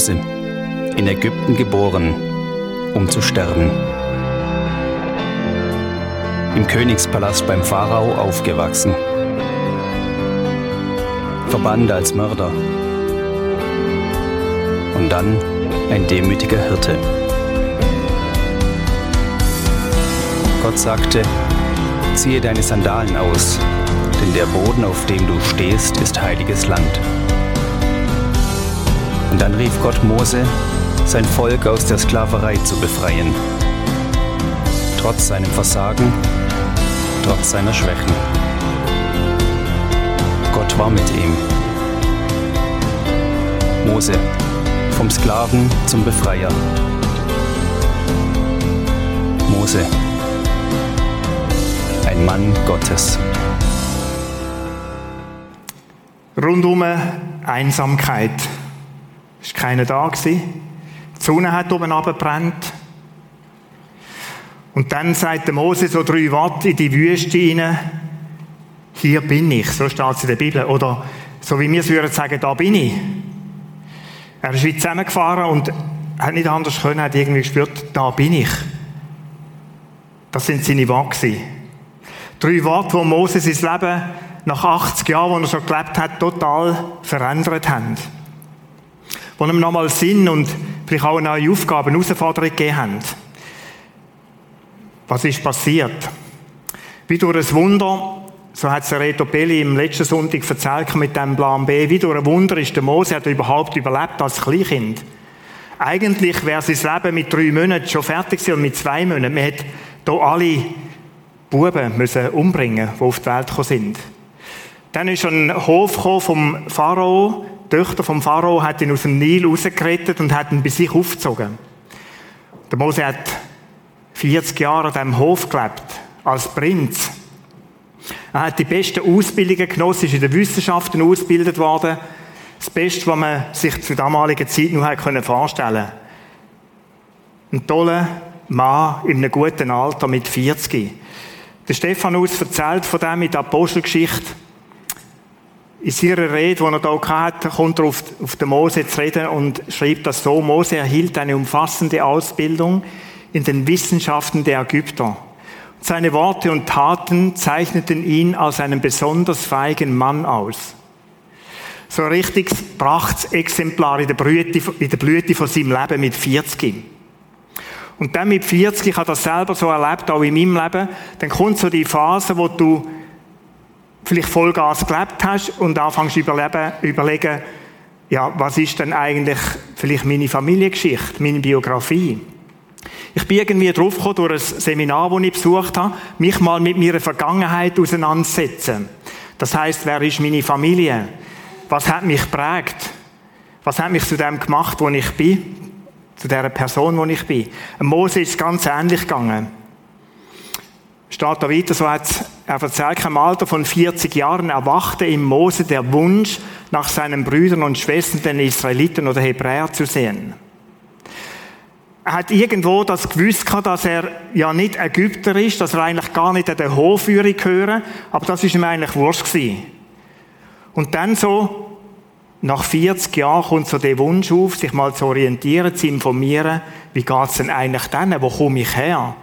Mose, in Ägypten geboren, um zu sterben. Im Königspalast beim Pharao aufgewachsen. Verbannt als Mörder. Und dann ein demütiger Hirte. Gott sagte, ziehe deine Sandalen aus, denn der Boden, auf dem du stehst, ist heiliges Land. Und dann rief Gott Mose, sein Volk aus der Sklaverei zu befreien. Trotz seinem Versagen, trotz seiner Schwächen. Gott war mit ihm. Mose, vom Sklaven zum Befreier. Mose, ein Mann Gottes. Rundum Einsamkeit. Es war keiner da. Die Sonne hat oben abgebrannt. Und dann sagt der Mose so drei Watt in die Wüste hinein. Hier bin ich. So steht es in der Bibel. Oder so wie wir es würden sagen, da bin ich. Er ist wie zusammengefahren und hat nicht anders können, hat irgendwie gespürt, da bin ich. Das sind seine Worte. Drei Worte, wo Mose sein Leben nach 80 Jahren, wo er schon gelebt hat, total verändert haben. Wo ihm nochmal Sinn und vielleicht auch neue Aufgaben, Herausforderungen gegeben haben. Was ist passiert? Wie durch ein Wunder, so hat es Reto Belli im letzten Sonntag erzählt mit dem Plan B, wie durch ein Wunder ist der Mose hat er überhaupt überlebt als Kleinkind. Eigentlich wäre sein Leben mit drei Monaten schon fertig gewesen und mit zwei Monaten. Man hätte hier alle Buben müssen umbringen, die auf die Welt gekommen sind. Dann ist ein Hof vom Pharao. Die Töchter vom Pharao hat ihn aus dem Nil rausgerettet und hat ihn bei sich aufgezogen. Der Mose hat 40 Jahre an diesem Hof gelebt, als Prinz. Er hat die besten Ausbildungen genossen, ist in den Wissenschaften ausgebildet worden. Das Beste, was man sich zur damaligen Zeit nur vorstellen konnte. Ein toller Mann in einem guten Alter mit 40. Der Stephanus erzählt von dem in der Apostelgeschichte. In seiner Rede, die er hier hatte, kommt er auf, auf den Mose zu reden und schreibt das so. Mose erhielt eine umfassende Ausbildung in den Wissenschaften der Ägypter. Seine Worte und Taten zeichneten ihn als einen besonders feigen Mann aus. So ein richtiges Prachtexemplar in der Blüte, in der Blüte von seinem Leben mit 40. Und dann mit 40, ich habe das selber so erlebt, auch in meinem Leben, dann kommt so die Phase, wo du vielleicht Vollgas gelebt hast und anfängst überleben, überlegen, ja, was ist denn eigentlich vielleicht meine Familiengeschichte, meine Biografie? Ich bin irgendwie draufgekommen durch ein Seminar, das ich besucht habe, mich mal mit meiner Vergangenheit auseinandersetzen. Das heißt, wer ist meine Familie? Was hat mich prägt? Was hat mich zu dem gemacht, wo ich bin? zu der Person, wo ich bin. Mose ist ganz ähnlich gegangen. Steht da weiter, so hat er erzählt, im Alter von 40 Jahren erwachte im Mose der Wunsch, nach seinen Brüdern und Schwestern, den Israeliten oder Hebräer zu sehen. Er hat irgendwo das gewusst dass er ja nicht Ägypter ist, dass er eigentlich gar nicht an der Hofführung gehören, aber das ist ihm eigentlich wurscht gewesen. Und dann so nach 40 Jahren kommt so der Wunsch auf, sich mal zu orientieren, zu informieren, wie geht's denn eigentlich dann, wo komme ich her?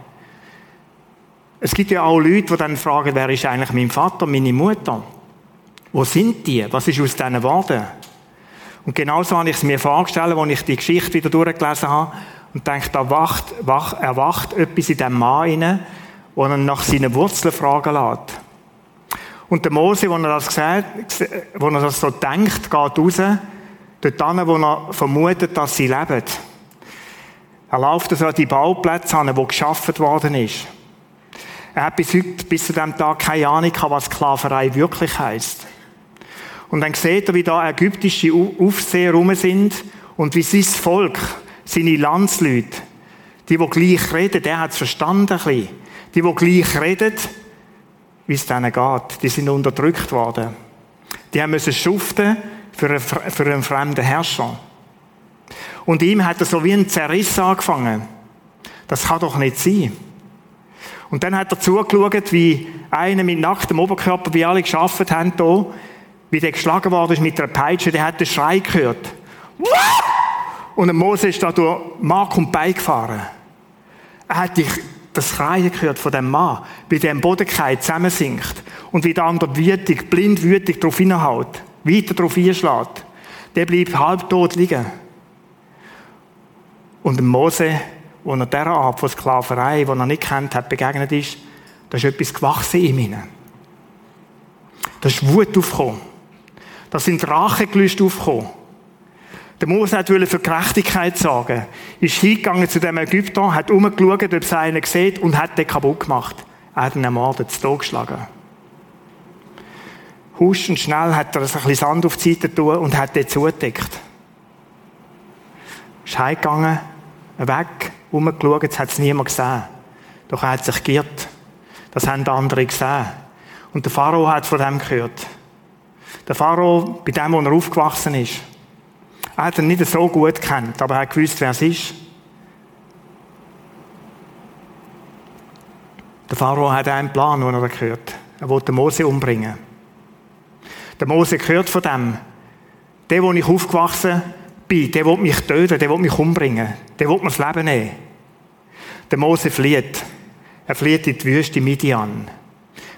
Es gibt ja auch Leute, die dann fragen, wer ist eigentlich mein Vater, meine Mutter? Wo sind die? Was ist aus denen geworden? Und genauso habe ich es mir vorgestellt, als ich die Geschichte wieder durchgelesen habe und denke, da wacht, wach, erwacht etwas in diesem Mann rein, wo er nach seinen Wurzeln fragen lässt. Und der Mose, wo er das gesagt, wo er das so denkt, geht raus, dort hin, wo er vermutet, dass sie leben. Er läuft also an die Bauplätze an, wo geschaffen worden ist. Er hat bis heute, bis zu dem Tag keine Ahnung gehabt, was Sklaverei wirklich heißt. Und dann sieht er, wie da ägyptische Aufseher rum sind und wie sein Volk, seine Landsleute, die, die gleich reden, der hat es verstanden ein. Die, die gleich reden, wie es denen geht. Die sind unterdrückt worden. Die haben müssen schuften für einen, für einen fremden Herrscher. Und ihm hat er so wie ein Zerriss angefangen. Das kann doch nicht sein. Und dann hat er zugeschaut, wie einer mit nacktem Oberkörper, wie alle geschafft haben hier, wie der geschlagen worden ist mit einer Peitsche, der hat den Schrei gehört. Und Mose ist da durch Mark und Bein gefahren. Er hat das Schreien gehört von dem Mann, wie der im Boden zusammensinkt und wie der andere wütig, blind wütig darauf hinhaut, weiter darauf einschlägt. Der bleibt halbtot liegen. Und Mose, wo er dieser Art von Sklaverei, die er nicht kennt hat, begegnet ist, da ist etwas gewachsen in ihm. Da ist Wut aufgekommen. Da sind Rachegelüste aufgekommen. Der Mose wollte für Gerechtigkeit sorgen. Ist hingegangen zu dem Ägypter, hat umgeschaut, ob es einen sieht und hat den kaputt gemacht. Er hat ihn ermordet, zu geschlagen. Husch und schnell hat er ein bisschen Sand auf die Seite tun und hat den zugedeckt. Ist heimgegangen, weg, umgeschaut, jetzt hat es niemand gesehen. Doch er hat sich geirrt. Das haben die anderen gesehen. Und der Pharao hat von dem gehört. Der Pharao, bei dem, wo er aufgewachsen ist, er hat ihn nicht so gut kennt, aber er hat gewusst, wer es ist. Der Pharao hat einen Plan, den er gehört. Er wollte Mose umbringen. Der Mose gehört von dem. Der, wo ich aufgewachsen bin, der will mich töten, der will mich umbringen. Der will mir das Leben nehmen. Der Mose flieht. Er flieht in die Wüste Midian.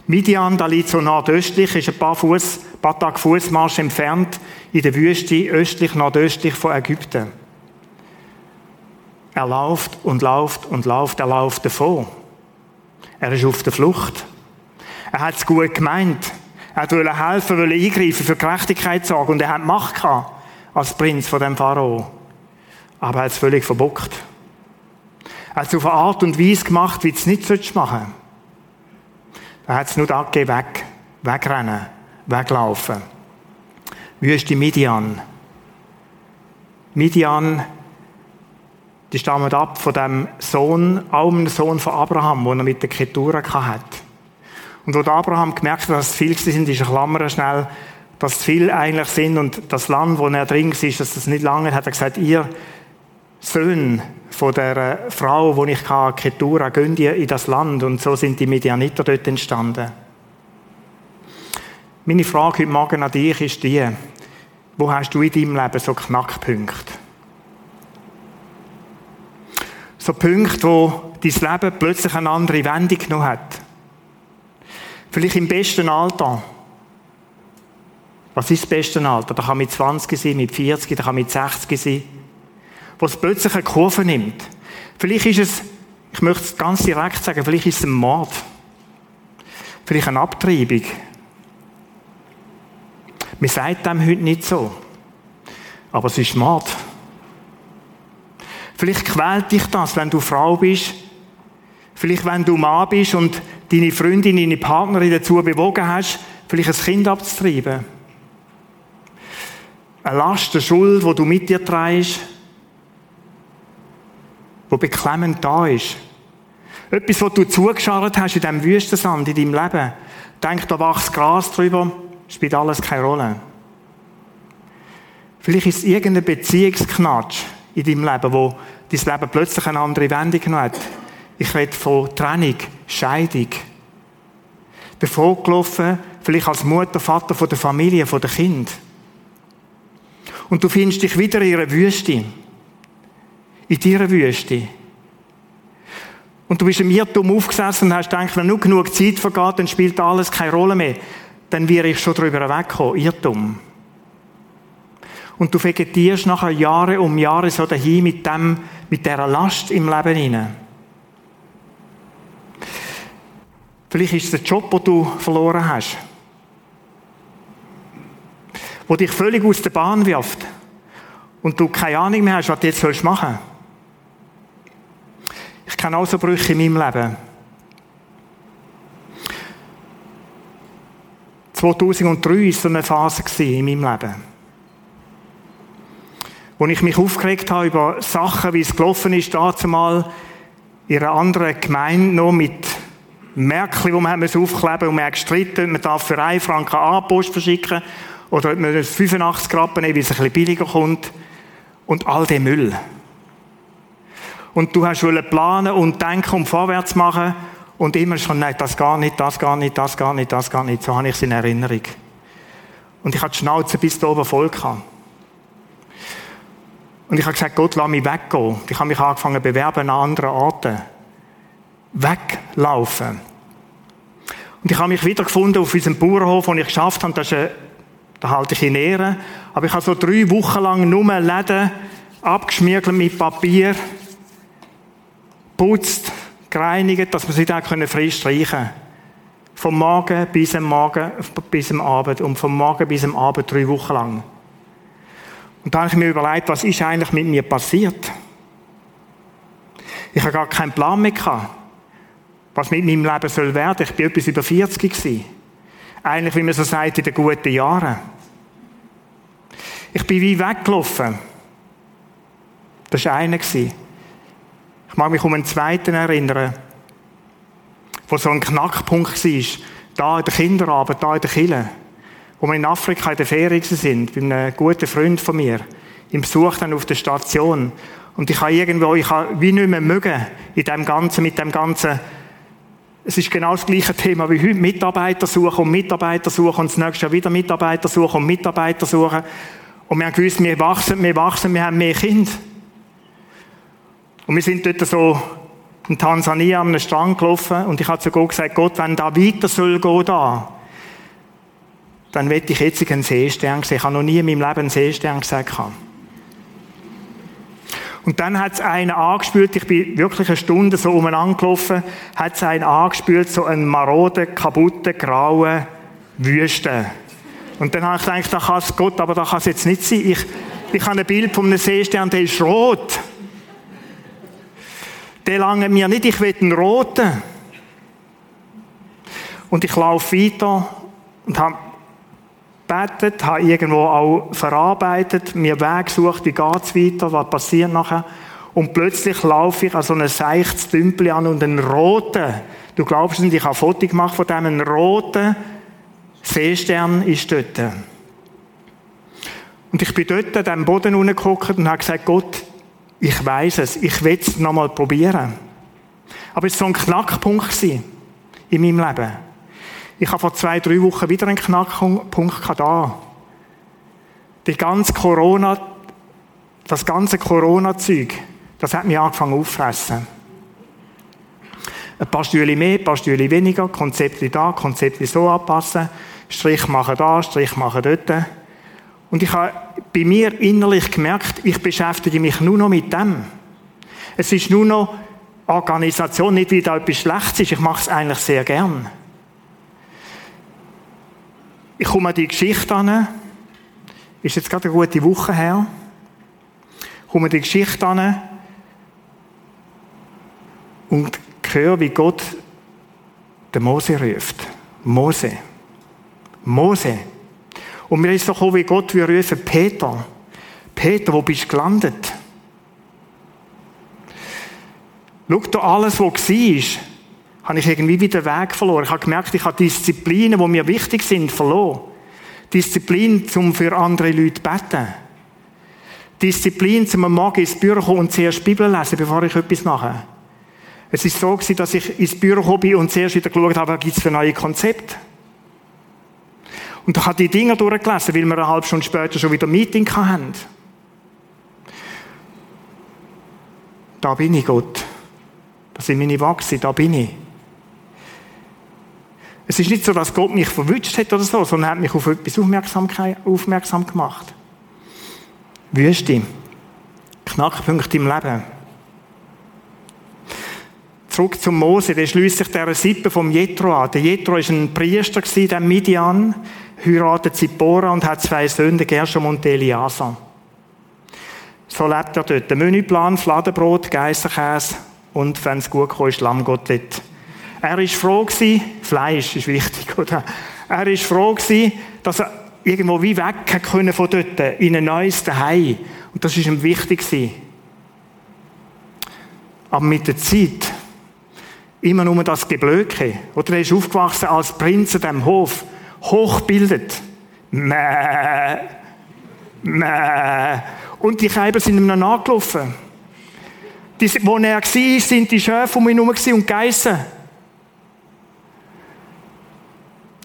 Midian, da liegt so nordöstlich, ist ein paar Fuß, paar Tage Fußmarsch entfernt in der Wüste östlich, nordöstlich von Ägypten. Er läuft und läuft und läuft, er läuft davon. Er ist auf der Flucht. Er hat es gut gemeint. Er wollte helfen, wollte eingreifen, für Gerechtigkeit sorgen und er hat Macht gehabt als Prinz von dem Pharao. Aber er hat es völlig verbockt. Er hat es auf eine Art und Weise gemacht, wie es nicht machen. Er hat es nur angegeben, weg, wegrennen, weglaufen. Wüste Midian. Midian, die stammen ab von dem Sohn, auch einem Sohn von Abraham, den er mit der Ketura hat. Und wo Abraham gemerkt hat, dass es viel sind, ist er schnell, dass viel eigentlich sind und das Land, wo er drin ist, dass das nicht lange hat er gesagt, ihr Söhne von der Frau, wo ich kann, Ketura, gehen die in das Land. Und so sind die Medianiter dort entstanden. Meine Frage heute Morgen an dich ist die, wo hast du in deinem Leben so Knackpunkte? So Punkte, wo dein Leben plötzlich eine andere Wendung genommen hat. Vielleicht im besten Alter. Was ist das beste Alter? Da kann mit 20 sein, mit 40, da kann mit 60 sein wo es plötzlich eine Kurve nimmt. Vielleicht ist es, ich möchte es ganz direkt sagen, vielleicht ist es ein Mord. Vielleicht eine Abtreibung. Man sagt dem heute nicht so. Aber es ist Mord. Vielleicht quält dich das, wenn du Frau bist. Vielleicht, wenn du Mann bist und deine Freundin, deine Partnerin dazu bewogen hast, vielleicht ein Kind abzutreiben. Eine Last, eine Schuld, die du mit dir trägst wo beklemmend da ist. Etwas, was du zugescharrt hast in diesem Wüstensand, in deinem Leben. Denk, da wächst Gras drüber, spielt alles keine Rolle. Vielleicht ist es irgendein Beziehungsknatsch in deinem Leben, wo dein Leben plötzlich eine andere Wendung hat. Ich rede von Trennung, Scheidung. Davor gelaufen, vielleicht als Mutter, Vater von der Familie, von dem Kind. Und du findest dich wieder in einer Wüste in deiner Wüste. Und du bist im Irrtum aufgesessen und hast gedacht, wenn nur genug Zeit vergeht, dann spielt alles keine Rolle mehr. Dann wäre ich schon drüber weggekommen. Irrtum. Und du vegetierst nachher Jahre um Jahre so dahin mit dem, mit dieser Last im Leben hinein. Vielleicht ist es der Job, den du verloren hast. Wo dich völlig aus der Bahn wirft. Und du keine Ahnung mehr hast, was du jetzt machen sollst. Ich kenne auch so Brüche in meinem Leben. 2003 war so eine Phase in meinem Leben. Wo ich mich aufgeregt habe über Sachen, wie es gelaufen ist, dazu mal in einer anderen Gemeinde noch mit Märkchen, wo man aufkleben und man hat gestritten, man darf für einen Franken A-Post verschicken oder ob man 85 Rappen nehmen, weil es ein bisschen billiger kommt. Und all der Müll und du hast planen und denken und vorwärts machen und immer schon, nein, das gar nicht, das gar nicht, das gar nicht, das gar nicht. So habe ich es in Erinnerung. Und ich hatte die Schnauze bis da oben voll gehabt. Und ich habe gesagt, Gott, lass mich weggehen. Ich habe mich angefangen zu bewerben an anderen Orten. Weglaufen. Und ich habe mich wiedergefunden auf unserem Bauernhof, wo ich geschafft habe. Das ist eine, da halte ich in Ehren. Aber ich habe so drei Wochen lang nur Läden abgeschmiert mit Papier, putzt, gereinigt, dass wir sie dann frei streichen können. Vom Morgen bis am Morgen, bis am Abend und vom Morgen bis am Abend drei Wochen lang. Und da habe ich mir überlegt, was ist eigentlich mit mir passiert? Ich habe gar keinen Plan mehr gehabt, was mit meinem Leben soll werden. Ich bin etwas über 40 gewesen. Eigentlich, wie man so sagt, in den guten Jahren. Ich bin wie weggelaufen. Das war einer. Ich mag mich um einen zweiten erinnern, wo so ein Knackpunkt war. Da in der Kinderarbeit, da in der Kille wo wir in Afrika in der Ferien sind, bei einem guten Freund von mir, im Besuch dann auf der Station. Und ich habe irgendwo, ich habe wie nicht mehr mögen, in dem Ganzen, mit dem Ganzen, es ist genau das gleiche Thema wie heute, Mitarbeiter suchen und Mitarbeiter suchen und das nächste Jahr wieder Mitarbeiter suchen und Mitarbeiter suchen. Und wir haben gewusst, wir wachsen, wir wachsen, wir haben mehr Kinder. Und wir sind dort so in Tansania an einem Strand gelaufen und ich habe zu Gott gesagt, Gott, wenn da weiter soll gehen da, dann wette ich jetzt einen Seestern sehen. Ich habe noch nie in meinem Leben einen Seestern gesehen. Und dann hat es einen angespült, ich bin wirklich eine Stunde so umeinander gelaufen, hat es einen angespült, so einen maroden, kaputten, grauen Wüste. Und dann habe ich gedacht, da kann es Gott, aber da kann es jetzt nicht sein. Ich, ich habe ein Bild von einem Seestern, der ist rot. Der lange mir nicht, ich will einen roten. Und ich laufe weiter und habe gebetet, habe irgendwo auch verarbeitet, mir Weg gesucht, wie geht's weiter, was passiert nachher. Und plötzlich laufe ich an so einem seichtes Tümpel an und einen roten, du glaubst nicht, ich habe ein Foto gemacht von einen roten Seestern ist dort. Und ich bin dort an dem Boden runtergeguckt und habe gesagt, Gott, ich weiß es, ich will es nochmal probieren. Aber es war so ein Knackpunkt in meinem Leben. Ich habe vor zwei, drei Wochen wieder einen Knackpunkt da. Die ganze Corona, das ganze Corona-Zeug, das hat mich angefangen auffressen. Ein paar Stühle mehr, ein paar Stühle weniger, Konzepte da, Konzepte so anpassen, Strich machen da, Strich machen dort. Und ich habe bei mir innerlich gemerkt, ich beschäftige mich nur noch mit dem. Es ist nur noch Organisation, nicht wie da etwas Schlechtes ist, ich mache es eigentlich sehr gern. Ich komme an die Geschichte an. Ist jetzt gerade eine gute Woche her. Ich komme an die Geschichte an und höre, wie Gott den Mose ruft. Mose. Mose. Und mir ist so gekommen, wie Gott wir rufen, Peter. Peter, wo bist du gelandet? Schau dir alles, was war habe ich irgendwie wieder Weg verloren. Ich habe gemerkt, ich habe Disziplinen, die mir wichtig sind, verloren. Disziplin, um für andere Leute zu beten. Disziplin, um am Morgen ins Büro kommen und zuerst Bibel lesen, bevor ich etwas mache. Es ist so gewesen, dass ich ins Büro gekommen bin und zuerst wieder geschaut habe, was es für neue Konzepte. Und ich habe die Dinge durchgelesen, weil wir eine halbe Stunde später schon wieder ein Meeting hatten. Da bin ich Gott. Das sind meine Wachse, da bin ich. Es ist nicht so, dass Gott mich verwünscht hat oder so, sondern er hat mich auf etwas aufmerksam gemacht. Wüste. Knackpunkt im Leben. Zurück zum Mose, der schließt sich der Sippe vom Jethro an. Der Jethro war ein Priester, der Midian, heiratet Zippora und hat zwei Söhne, Gershom und Eliasa. So lebt er dort. Der Menüplan, Fladenbrot, Geissenkäse und, wenn es gut kommt, Lammgottlet. Er war froh gewesen, Fleisch ist wichtig, oder? Er war froh gewesen, dass er irgendwo wie weg können von dort, in ein neues Zuhause. Und das ist ihm wichtig gewesen. Aber mit der Zeit, immer nur das Geblöke. Oder er ist aufgewachsen als Prinz in diesem Hof, hochbildet. Mäh, mäh. Und die Kälber sind ihm noch nachgelaufen. Die, wo er war, sind die Schöfe um ihn herum und Geissen.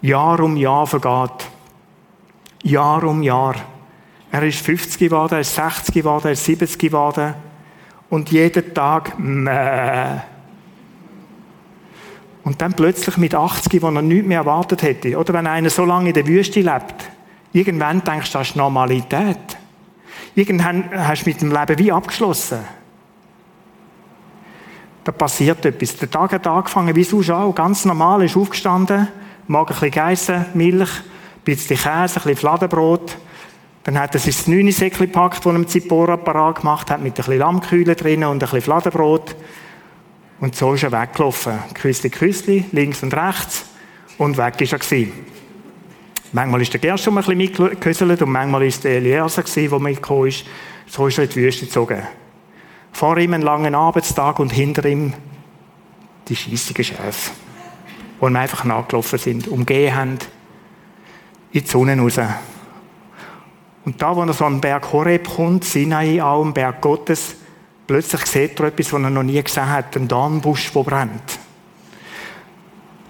Jahr um Jahr vergeht. Jahr um Jahr. Er ist 50 geworden, er ist 60 geworden, er ist 70 geworden. Und jeden Tag, mäh. Und dann plötzlich mit 80, wo er nichts mehr erwartet hätte. Oder wenn einer so lange in der Wüste lebt. Irgendwann denkst du, das ist Normalität. Irgendwann hast du mit dem Leben wie abgeschlossen. Da passiert etwas. Der Tag hat angefangen, wie sonst auch. Ganz normal, ist aufgestanden, mag ein bisschen Geissen, Milch, ein bisschen Käse, ein bisschen Fladenbrot. Dann hat er sich das neune Säckchen gepackt, das er im Zipporapparat gemacht hat, mit ein bisschen Lammkühle drin und ein bisschen Fladenbrot. Und so ist er weggelaufen. Küsli, Küsli, links und rechts. Und weg ist er gewesen. Manchmal ist der Gershom ein bisschen und manchmal ist der Eliezer gewesen, der mitgekommen ist. So ist er in die Wüste gezogen. Vor ihm einen langen Arbeitstag und hinter ihm die schießigen Schäfe, die ihm einfach nachgelaufen sind, umgehen haben, in die Sonne raus. Und da, wo er so am Berg Horeb kommt, Sinai auch, am Berg Gottes, plötzlich sieht er etwas, was er noch nie gesehen hat, einen Dornbusch, der brennt.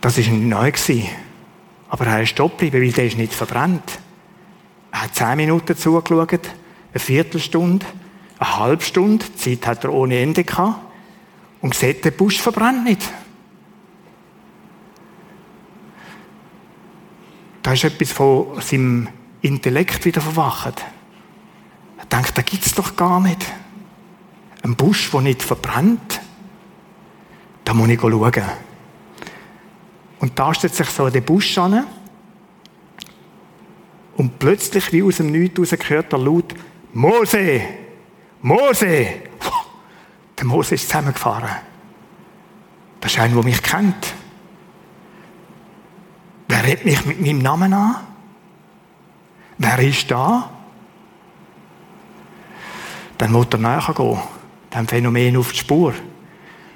Das war neu. Aber er ist stehen geblieben, weil der ist nicht verbrannt. Er hat zehn Minuten zugeschaut, eine Viertelstunde, eine halbe Stunde, Zeit hat er ohne Ende gehabt, und sieht, der Busch verbrennt nicht. Da ist etwas von seinem Intellekt wieder verwacht. Er denkt, da gibt es doch gar nicht. Ein Busch, der nicht verbrennt. Da muss ich schauen. Und da stellt sich so der Busch an. Und plötzlich, wie aus dem Nichts raus, hört er laut, Mose! Mose! Der Mose ist zusammengefahren. Das ist einer, der mich kennt. Wer redet mich mit meinem Namen an? Wer ist da? Dann muss er näher gehen, dem Phänomen auf die Spur.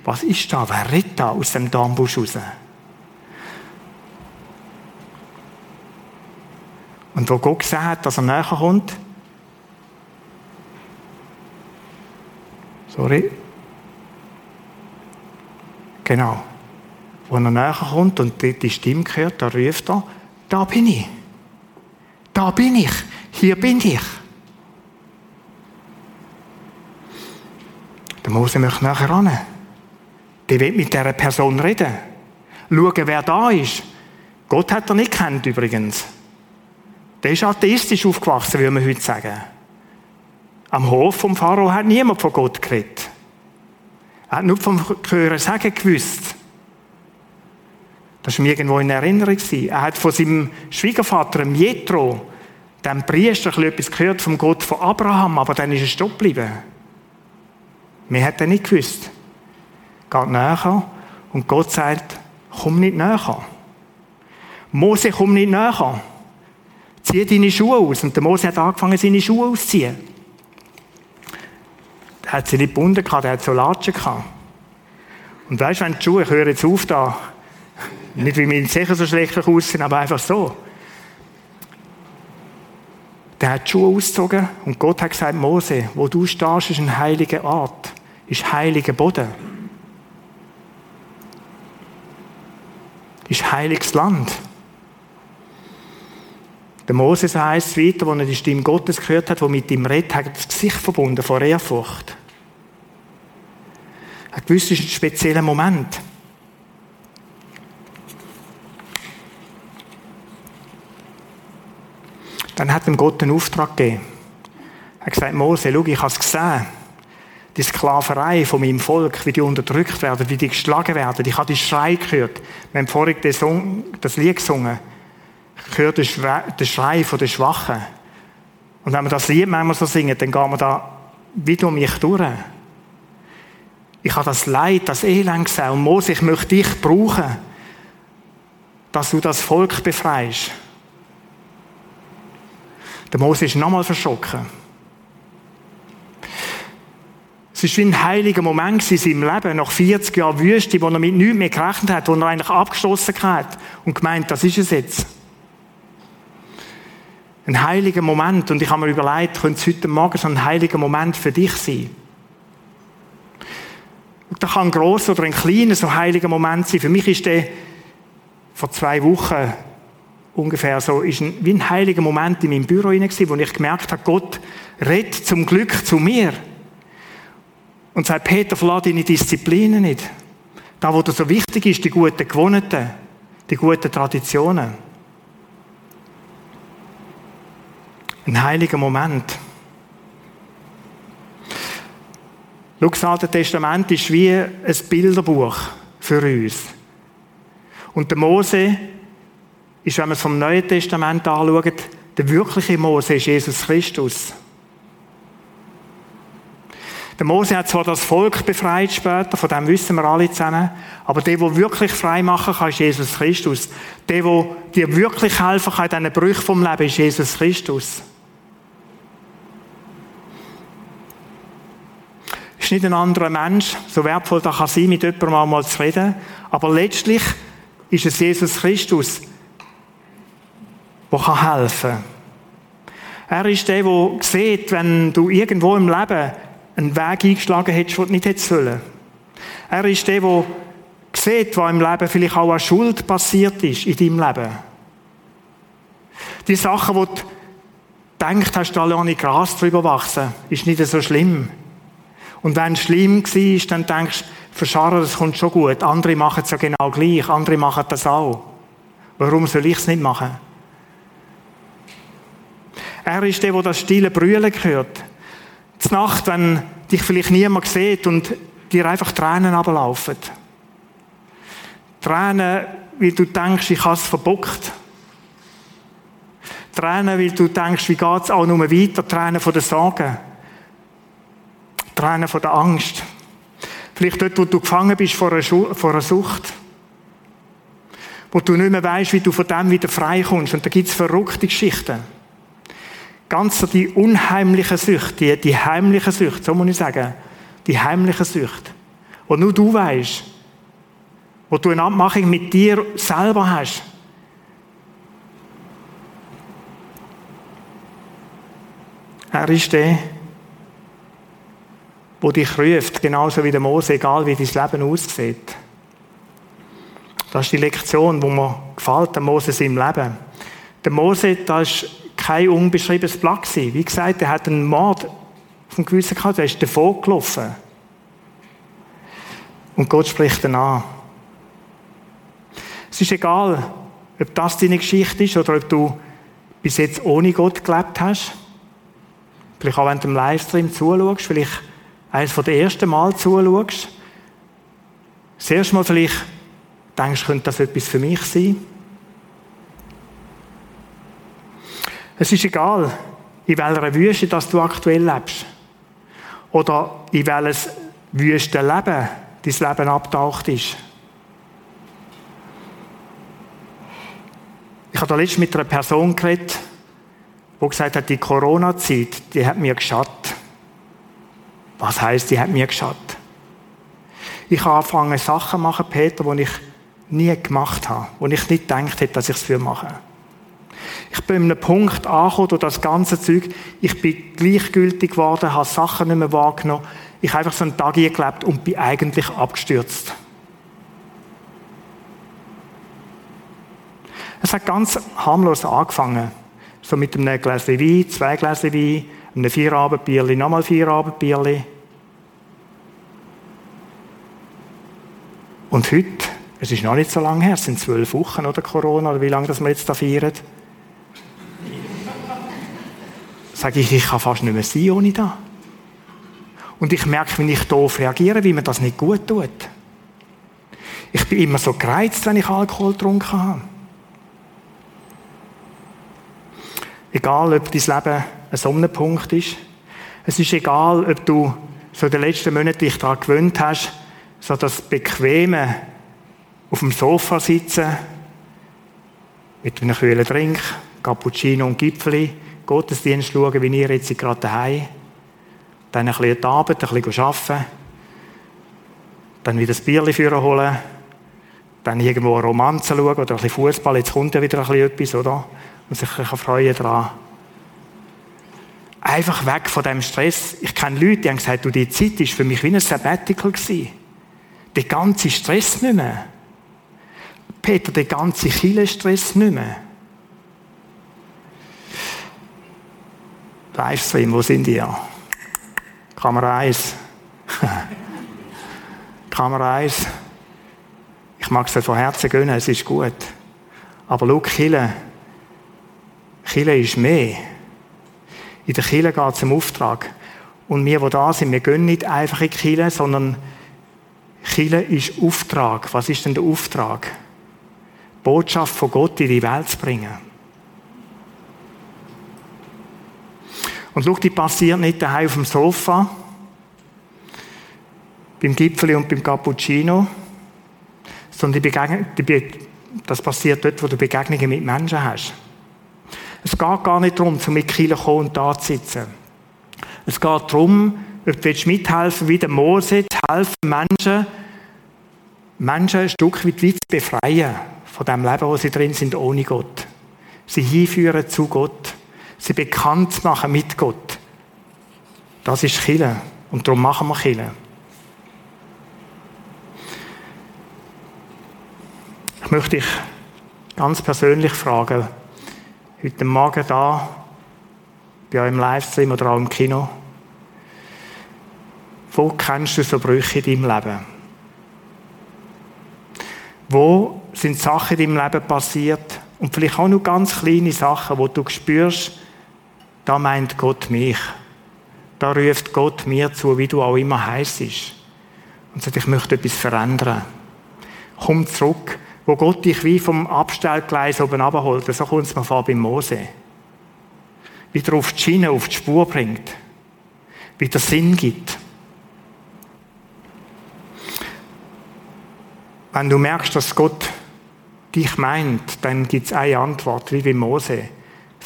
Was ist da? Wer redet da aus dem Darmbusch raus? Und wo Gott gesehen hat, dass er näher kommt, sorry, genau, wo er näher kommt und die Stimme hört, da ruft er, da bin ich. Da bin ich. Hier bin ich. Der Mose möchte nachher ran. Der will mit dieser Person reden. Schauen, wer da ist. Gott hat er nicht kennt übrigens. Der ist atheistisch aufgewachsen, würde man heute sagen. Am Hof vom Pharao hat niemand von Gott geredet. Er hat nur vom Hören sagen gewusst. Das war mir irgendwo in Erinnerung. Er hat von seinem Schwiegervater, dem Jethro, dem Priester, etwas gehört vom Gott von Abraham, aber dann ist er stehen geblieben. Mir hat er nicht gewusst. Geht näher und Gott sagt, komm nicht näher. Mose, komm nicht näher. Zieh deine Schuhe aus. Und der Mose hat angefangen, seine Schuhe auszuziehen. Der hat sie nicht gebunden der hat so Latschen gehabt. Und weißt du, wenn die Schuhe, ich höre jetzt auf da, nicht, weil wir sicher so schlecht aussehen, aber einfach so. Der hat die Schuhe ausgezogen und Gott hat gesagt, Mose, wo du stehst, ist ein heiliger Ort, ist heiliger Boden. Ist heiliges Land. Der Moses heißt weiter, wo er die Stimme Gottes gehört hat, wo mit ihm redet, hat das Gesicht verbunden vor Ehrfurcht. Er gewusst, es ist ein spezieller Moment. Dann hat ihm Gott einen Auftrag gegeben. Er hat gesagt, Mose, schau, ich habe es gesehen. Die Sklaverei von meinem Volk, wie die unterdrückt werden, wie die geschlagen werden. Ich habe die Schrei gehört. Wir haben vorhin das Lied gesungen. Ich höre den Schrei der Schwachen. Und wenn wir das Lied manchmal so singen, dann gehen wir da wieder um mich durch. Ich habe das Leid, das Elend gesehen. Und Mose, ich möchte dich brauchen, dass du das Volk befreist. Der Mose ist nochmal verschrocken. Es war wie ein heiliger Moment in seinem Leben, nach 40 Jahren Wüste, wo er mit nichts mehr gerechnet hat, wo er eigentlich abgeschlossen hat und gemeint, das ist es jetzt. Ein heiliger Moment. Und ich habe mir überlegt, könnte es heute Morgen so ein heiliger Moment für dich sein? Und da kann ein grosser oder ein kleiner so heiliger Moment sein. Für mich ist der vor zwei Wochen ungefähr so, ist ein, wie ein heiliger Moment in meinem Büro hinein, wo ich gemerkt habe, Gott redet zum Glück zu mir. Und sagt, Peter, verlass deine Disziplinen nicht. Da, wo dir so wichtig ist, die guten Gewohnheiten, die guten Traditionen. Ein heiliger Moment. Schau, das Alte Testament ist wie ein Bilderbuch für uns. Und der Mose ist, wenn man es vom Neuen Testament anschaut, der wirkliche Mose ist Jesus Christus. Der Mose hat zwar das Volk befreit später, von dem wissen wir alle zusammen, aber der, der wirklich frei machen kann, ist Jesus Christus. Der, der dir wirklich helfen kann in diesen Brüchen vom Leben, ist Jesus Christus. Ist nicht ein anderer Mensch, so wertvoll da kann sein, mit jemandem einmal zu reden, aber letztlich ist es Jesus Christus, der helfen kann. Er ist der, der sieht, wenn du irgendwo im Leben einen Weg eingeschlagen hättest, den du nicht hättest sollen. Er ist der, der sieht, was im Leben vielleicht auch an Schuld passiert ist in deinem Leben. Die Sachen, wo du denkst, hast du alle nicht Gras drüber wachsen, ist nicht so schlimm. Und wenn es schlimm war, dann denkst du, verscharren, das kommt schon gut. Andere machen es ja genau gleich. Andere machen das auch. Warum soll ich es nicht machen? Er ist der, der das stille Brüllen hört. Die Nacht, wenn dich vielleicht niemand sieht und dir einfach Tränen ablaufen. Tränen, weil du denkst, ich habe es verbockt. Tränen, weil du denkst, wie geht es auch nur weiter. Tränen von der Sorge. Tränen von der Angst. Vielleicht dort, wo du gefangen bist vor einer, vor einer Sucht. Wo du nicht mehr weißt, wie du von dem wieder frei kommst. Und da gibt es verrückte Geschichten ganz so die unheimliche Sucht, die, die heimliche Sucht, so muss ich sagen, die heimliche Sucht, wo nur du weißt, wo du eine Abmachung mit dir selber hast. Er ist der, wo dich ruft, genauso wie der Mose, egal wie dein Leben aussieht. Das ist die Lektion, wo mir gefällt, der Mose im Leben. Der Mose, das ist kein unbeschriebenes Blatt gewesen. Wie gesagt, er hat einen Mord auf dem Gewissen gehabt, er ist davon gelaufen. Und Gott spricht ihn an. Es ist egal, ob das deine Geschichte ist oder ob du bis jetzt ohne Gott gelebt hast. Vielleicht auch wenn du im Livestream zuschaust, vielleicht eines den ersten Mal zuschaust. Das erste Mal vielleicht denkst, könnte das etwas für mich sein? Es ist egal, in welcher Wüste dass du aktuell lebst. Oder in welches wüste Leben dein Leben abtaucht ist. Ich habe da letztens mit einer Person geredet, die gesagt hat, die Corona-Zeit, die hat mir geschadet. Was heißt, die hat mir geschadet? Ich habe angefangen, Sachen zu machen, Peter, die ich nie gemacht habe, wo ich nicht gedacht hätte, dass ich es für mache. Ich bin an einem Punkt angekommen durch das ganze Zeug. Ich bin gleichgültig geworden, habe Sachen nicht mehr wahrgenommen. Ich habe einfach so einen Tag hier und bin eigentlich abgestürzt. Es hat ganz harmlos angefangen. So mit einem Gläschen Wein, zwei Gläschen Wein, einem Vierabendbierli, nochmal Vierabendbierli. Und heute, es ist noch nicht so lange her, es sind zwölf Wochen oder Corona, oder wie lange das wir jetzt da feiern. Sage ich, ich kann fast nicht mehr sein ohne das. Und ich merke, wenn ich doof reagiere, wie mir das nicht gut tut. Ich bin immer so gereizt, wenn ich Alkohol getrunken habe. Egal, ob dein Leben ein Sonnenpunkt ist. Es ist egal, ob du so in den letzten Monaten dich daran gewöhnt hast, so das Bequeme auf dem Sofa sitzen, mit einem kühlen Drink, Cappuccino und Gipfeli, Gottesdienst schauen, wie ihr jetzt gerade daheim. Dann ein bisschen die Arbeit, ein bisschen arbeiten. Dann wieder das Bierchen führen holen. Dann irgendwo eine Romanze schauen oder ein bisschen Fußball. Jetzt kommt ja wieder ein bisschen etwas, oder? Und sich ein freuen daran. Einfach weg von dem Stress. Ich kenne Leute, die haben gesagt, du, die Zeit war für mich wie ein Sabbatical gewesen. Der ganze Stress nicht mehr. Peter, der ganze Kille Stress nicht mehr. Livestream, wo sind die? Kamera 1. Kamera 1. Ich mag es von Herzen gönnen, es ist gut. Aber schau, Kille. Kille ist mehr. In der Kille geht es um Auftrag. Und wir, die da sind, wir gehen nicht einfach in die Kille, sondern Kille ist Auftrag. Was ist denn der Auftrag? Botschaft von Gott in die Welt zu bringen. Und schau, die passiert nicht daheim auf dem Sofa, beim Gipfel und beim Cappuccino, sondern die die, das passiert dort, wo du Begegnungen mit Menschen hast. Es geht gar nicht darum, zu mit Kiel kommen und da zu sitzen. Es geht darum, ob du mithelfen wie der Mose, zu helfen Menschen, Menschen ein Stück weit, weit zu befreien von dem Leben, wo sie drin sind, ohne Gott. Sie hinführen zu Gott. Sie bekannt machen mit Gott. Das ist Chile. Und darum machen wir Chile. Ich möchte dich ganz persönlich fragen, heute Morgen da, bei euch im Livestream oder auch im Kino, wo kennst du so Brüche in deinem Leben? Wo sind Sachen in deinem Leben passiert und vielleicht auch nur ganz kleine Sachen, wo du spürst, da meint Gott mich. Da ruft Gott mir zu, wie du auch immer heißt. Und sagt, ich möchte etwas verändern. Komm zurück, wo Gott dich wie vom Abstellgleis oben abholt. So kommt es mir vor bei Mose. Wieder auf die Schiene, auf die Spur bringt. Wieder Sinn gibt. Wenn du merkst, dass Gott dich meint, dann gibt es eine Antwort, wie bei Mose.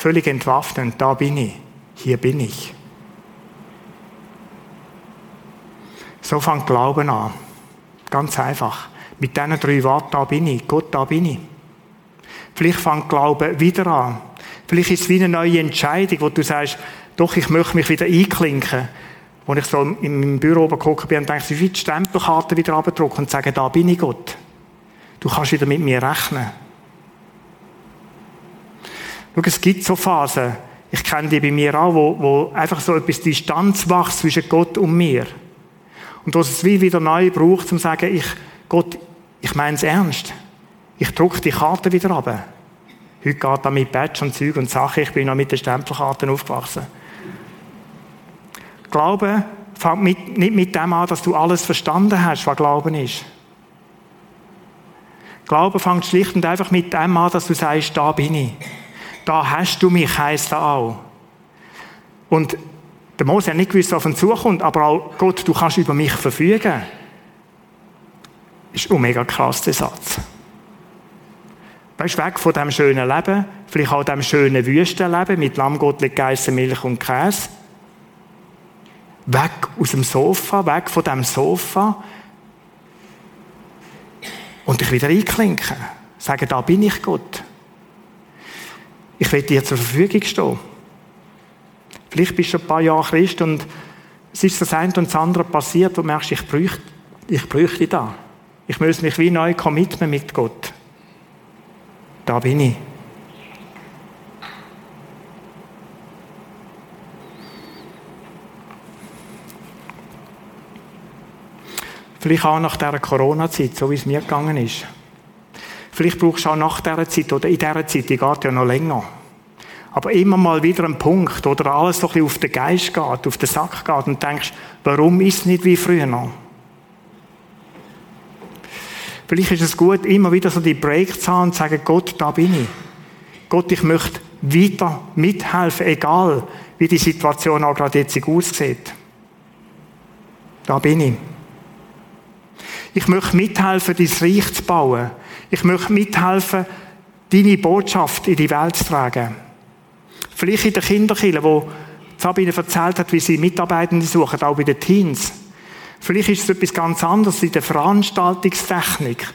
Völlig entwaffnend, da bin ich, hier bin ich. So fängt Glauben an. Ganz einfach. Mit diesen drei Worten, da bin ich, Gott, da bin ich. Vielleicht fängt Glauben wieder an. Vielleicht ist es wie eine neue Entscheidung, wo du sagst, doch, ich möchte mich wieder einklinken. Wo ich so in meinem Büro oben gucke bin und denke, wie die Stempelkarte wieder abdrücken und sage, da bin ich Gott. Du kannst wieder mit mir rechnen. Schau, es gibt so Phasen, ich kenne die bei mir auch, wo, wo einfach so etwas Distanz wächst zwischen Gott und mir. Und was es wie wieder neu braucht, um zu sagen, ich, Gott, ich meine es ernst. Ich drucke die Karte wieder ab. Heute geht da mit Badge und Zeug und Sachen, ich bin noch mit den Stempelkarten aufgewachsen. Glauben fängt mit, nicht mit dem an, dass du alles verstanden hast, was Glauben ist. Glauben fängt schlicht und einfach mit dem an, dass du sagst, da bin ich da hast du mich, heisst er auch. Und der Mose hat nicht gewusst, was auf ihn zukommt, aber auch Gott, du kannst über mich verfügen. Ist ein mega krass, der Satz. Weißt weg von dem schönen Leben, vielleicht auch dem schönen Wüstenleben mit Lammgottel, Geissen, Milch und Käse. Weg aus dem Sofa, weg von dem Sofa. Und dich wieder einklinken. Sagen, da bin ich Gott. Ich will dir zur Verfügung stehen. Vielleicht bist du ein paar Jahre Christ und es ist das eine und das andere passiert, wo du merkst, ich bräuchte, ich bräuchte da. Ich muss mich wie neu committen mit Gott. Da bin ich. Vielleicht auch nach dieser Corona-Zeit, so wie es mir gegangen ist. Vielleicht brauchst du auch nach dieser Zeit oder in dieser Zeit, die geht ja noch länger. Aber immer mal wieder ein Punkt, oder alles so ein bisschen auf den Geist geht, auf den Sack geht und denkst, warum ist es nicht wie früher noch? Vielleicht ist es gut, immer wieder so die Break zu haben und zu sagen, Gott, da bin ich. Gott, ich möchte weiter mithelfen, egal wie die Situation auch gerade jetzt aussieht. Da bin ich. Ich möchte mithelfen, dein Reich zu bauen. Ich möchte mithelfen, deine Botschaft in die Welt zu tragen. Vielleicht in der Kinderkille, wo Sabine erzählt hat, wie sie Mitarbeitende suchen, auch bei den Teens. Vielleicht ist es etwas ganz anderes in der Veranstaltungstechnik.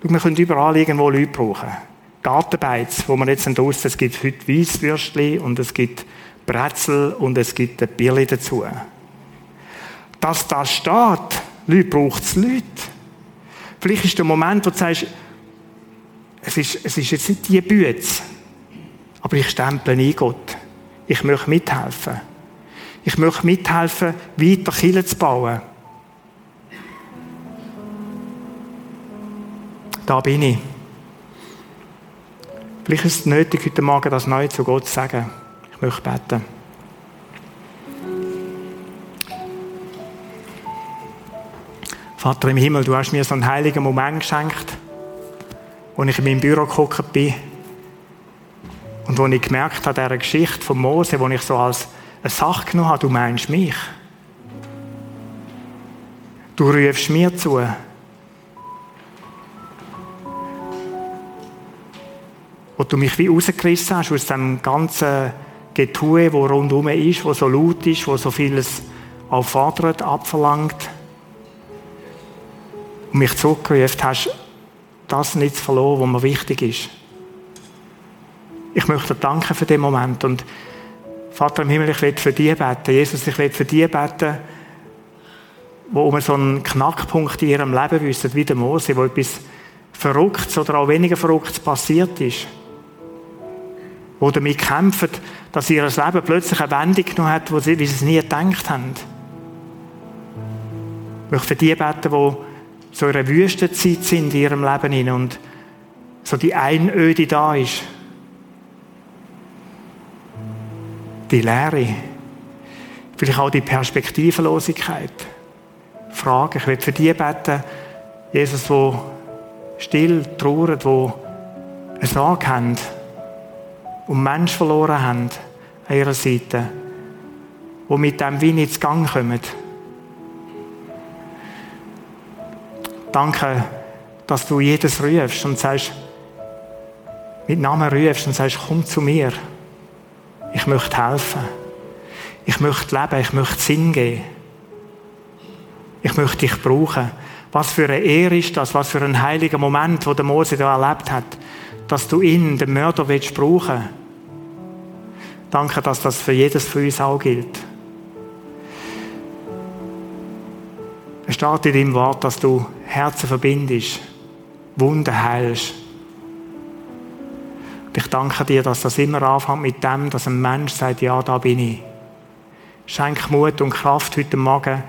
Wir können überall irgendwo Leute brauchen. Gartenbeiz, wo man jetzt draussen, es gibt heute Weisswürstchen und es gibt Brezel und es gibt ein Bierli dazu. Dass das steht, Leute braucht es Leute. Vielleicht ist der Moment, wo du sagst, es ist, es ist jetzt nicht die Bütze, aber ich stemple ein Gott. Ich möchte mithelfen. Ich möchte mithelfen, weiter Kirche zu bauen. Da bin ich. Vielleicht ist es nötig, heute Morgen das neu zu Gott zu sagen. Ich möchte beten. Vater im Himmel, du hast mir so einen heiligen Moment geschenkt, wo ich in meinem Büro geguckt bin und wo ich gemerkt habe, dieser Geschichte von Mose, wo ich so als eine Sache genommen habe, du meinst mich. Du rufst mir zu. Wo du mich wie rausgerissen hast aus dem ganzen Getue, wo rundherum ist, wo so laut ist, wo so vieles auffordert, abverlangt und mich zurückgerufen hast, das nicht zu verloren, was mir wichtig ist. Ich möchte dir danken für den Moment und Vater im Himmel, ich will für dich beten. Jesus, ich will für dich beten, wo um so einen Knackpunkt in ihrem Leben wissen, wie der Mose, wo etwas Verrücktes oder auch weniger Verrücktes passiert ist. Wo damit kämpfen, dass ihr Leben plötzlich eine Wendung genommen hat, wie sie es nie gedacht haben. Ich möchte für die beten, die so eine Wüstenzeit sind in ihrem Leben und so die Einöde da ist. Die Leere. Vielleicht auch die Perspektivenlosigkeit. Frage, ich will für die beten, Jesus, wo still trauert, wo eine Sorge haben und Menschen verloren haben an ihrer Seite, wo mit dem Wein ins Gang kommen. Danke, dass du jedes rufst und sagst, mit Namen rufst und sagst, komm zu mir. Ich möchte helfen. Ich möchte leben. Ich möchte Sinn geben. Ich möchte dich brauchen. Was für eine Ehre ist das? Was für ein heiliger Moment, wo der Mose da erlebt hat, dass du ihn, den Mörder, willst brauchen. Danke, dass das für jedes von uns auch gilt. Steht in deinem Wort, dass du Herzen verbindest, Wunden heilst. Und ich danke dir, dass das immer anfängt mit dem, dass ein Mensch sagt, ja, da bin ich. Schenk Mut und Kraft heute Morgen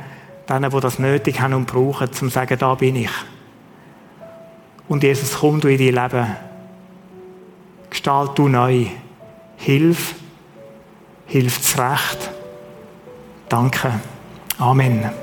denen, die das nötig haben und brauchen, zum zu sagen, da bin ich. Und Jesus, komm du in dein Leben. Gestalt du neu. Hilf. Hilf zurecht. Danke. Amen.